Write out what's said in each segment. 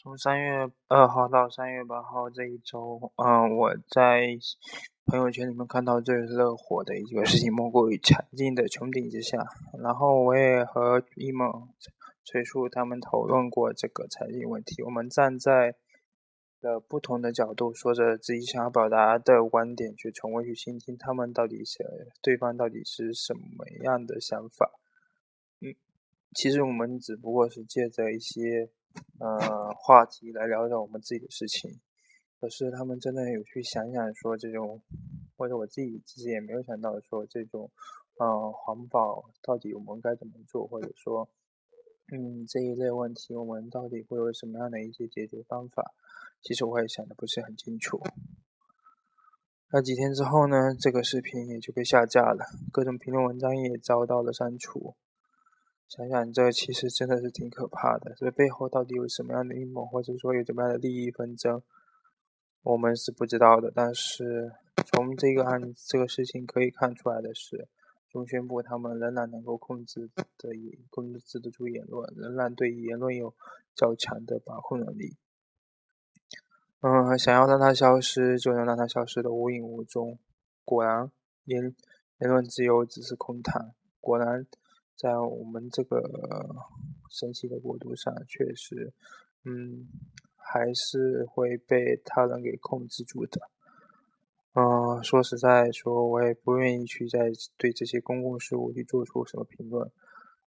从三月二号到三月八号这一周，嗯，我在朋友圈里面看到最热火的一个事情，莫过于柴静的穹顶之下。然后我也和一梦、崔树他们讨论过这个财经问题。我们站在的不同的角度，说着自己想要表达的观点，去从未去倾听他们到底是对方到底是什么样的想法。嗯，其实我们只不过是借着一些。呃，话题来聊聊我们自己的事情。可是他们真的有去想想说这种，或者我自己其实也没有想到说这种，呃，环保到底我们该怎么做，或者说，嗯，这一类问题我们到底会有什么样的一些解决方法？其实我也想的不是很清楚。那几天之后呢，这个视频也就被下架了，各种评论文章也遭到了删除。想想这其实真的是挺可怕的，这背后到底有什么样的阴谋，或者说有什么样的利益纷争，我们是不知道的。但是从这个案这个事情可以看出来的是，中宣部他们仍然能够控制的控制得住言论，仍然对言论有较强的把控能力。嗯，想要让它消失，就能让它消失的无影无踪。果然，言言论自由只是空谈。果然。在我们这个神奇的国度上，确实，嗯，还是会被他人给控制住的。嗯，说实在说，我也不愿意去在对这些公共事务去做出什么评论。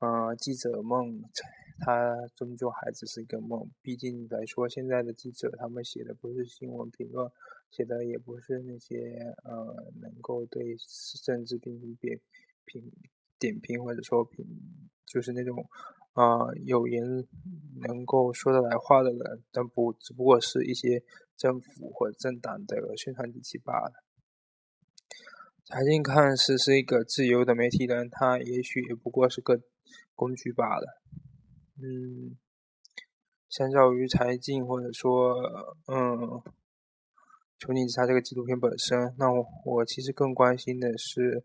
嗯，记者梦，他终究还只是一个梦。毕竟来说，现在的记者他们写的不是新闻评论，写的也不是那些呃能够对政治进行点评。点评或者说评，就是那种，啊，有言能够说得来话的人，但不只不过是一些政府或者政党的宣传机器罢了。财经看似是一个自由的媒体人，他也许也不过是个工具罢了。嗯，相较于财经或者说，嗯，穹顶之下这个纪录片本身，那我我其实更关心的是。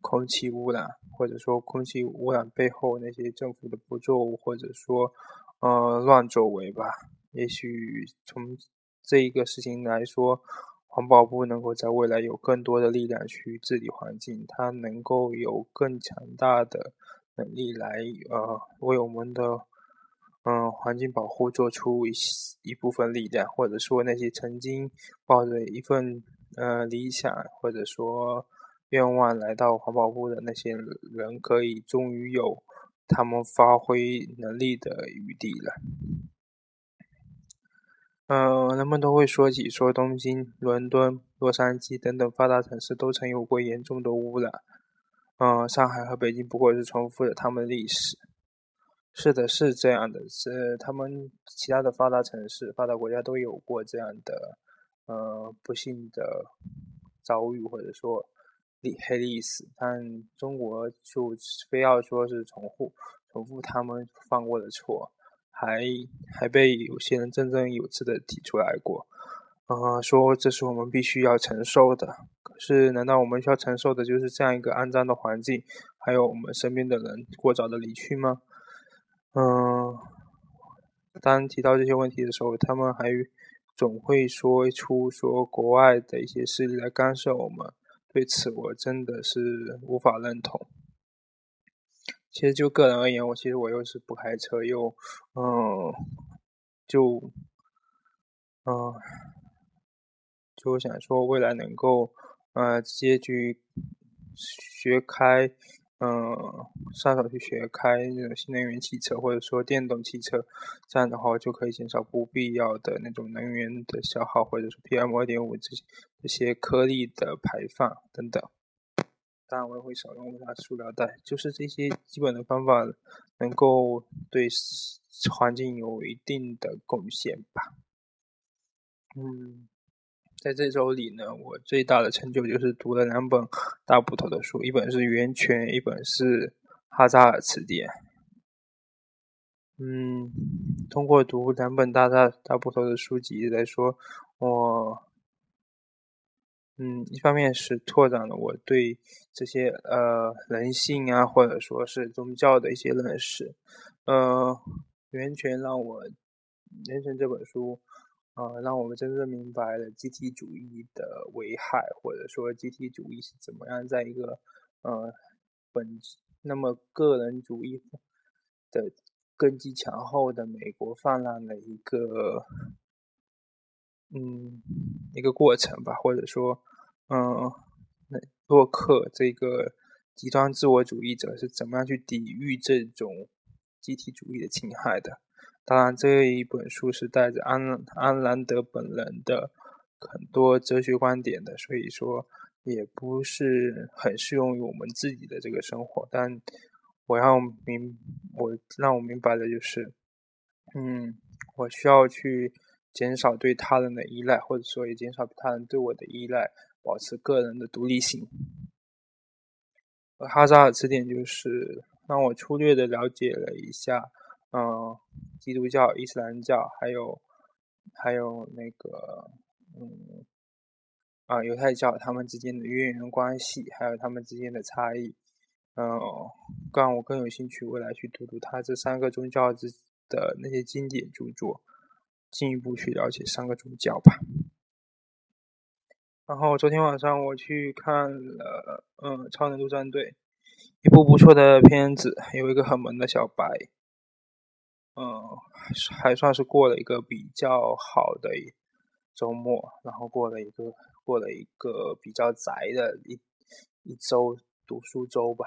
空气污染，或者说空气污染背后那些政府的不作为，或者说呃乱作为吧。也许从这一个事情来说，环保部能够在未来有更多的力量去治理环境，它能够有更强大的能力来呃为我们的嗯环境保护做出一一部分力量，或者说那些曾经抱着一份呃理想，或者说。愿望来到环保部的那些人，可以终于有他们发挥能力的余地了。嗯，人们都会说起说东京、伦敦、洛杉矶等等发达城市都曾有过严重的污染。嗯，上海和北京不过是重复了他们的历史。是的，是这样的，是他们其他的发达城市、发达国家都有过这样的呃不幸的遭遇，或者说。历黑的意思，但中国就非要说是重复重复他们犯过的错，还还被有些人振振有词的提出来过，啊，说这是我们必须要承受的。可是，难道我们需要承受的就是这样一个肮脏的环境，还有我们身边的人过早的离去吗？嗯，当提到这些问题的时候，他们还总会说出说国外的一些势力来干涉我们。对此，我真的是无法认同。其实就个人而言，我其实我又是不开车，又嗯，就嗯，就想说未来能够呃直接去学开。嗯，上手去学开那种新能源汽车，或者说电动汽车，这样的话就可以减少不必要的那种能源的消耗，或者说 PM 二点五这些这些颗粒的排放等等。当然，我也会少用它塑料袋，就是这些基本的方法能够对环境有一定的贡献吧。嗯。在这周里呢，我最大的成就就是读了两本大部头的书，一本是《源泉》，一本是《哈扎尔词典》。嗯，通过读两本大大大部头的书籍来说，我，嗯，一方面是拓展了我对这些呃人性啊，或者说是宗教的一些认识。呃，《源泉》让我《人生》这本书，呃，让我们真正明白了集体主义的危害，或者说集体主义是怎么样在一个呃本那么个人主义的根基强厚的美国泛滥的一个嗯一个过程吧，或者说嗯那洛克这个极端自我主义者是怎么样去抵御这种集体主义的侵害的。当然，这一本书是带着安安兰德本人的很多哲学观点的，所以说也不是很适用于我们自己的这个生活。但我要明，我让我明白的就是，嗯，我需要去减少对他人的依赖，或者说也减少他人对我的依赖，保持个人的独立性。哈扎尔词典就是让我粗略的了解了一下。嗯，基督教、伊斯兰教，还有还有那个，嗯，啊，犹太教，他们之间的渊源关系，还有他们之间的差异，嗯，让我更有兴趣未来去读读他这三个宗教之的那些经典著作，进一步去了解三个宗教吧。然后昨天晚上我去看了，嗯，《超能陆战队》，一部不错的片子，有一个很萌的小白。嗯，还算是过了一个比较好的周末，然后过了一个过了一个比较宅的一一周读书周吧。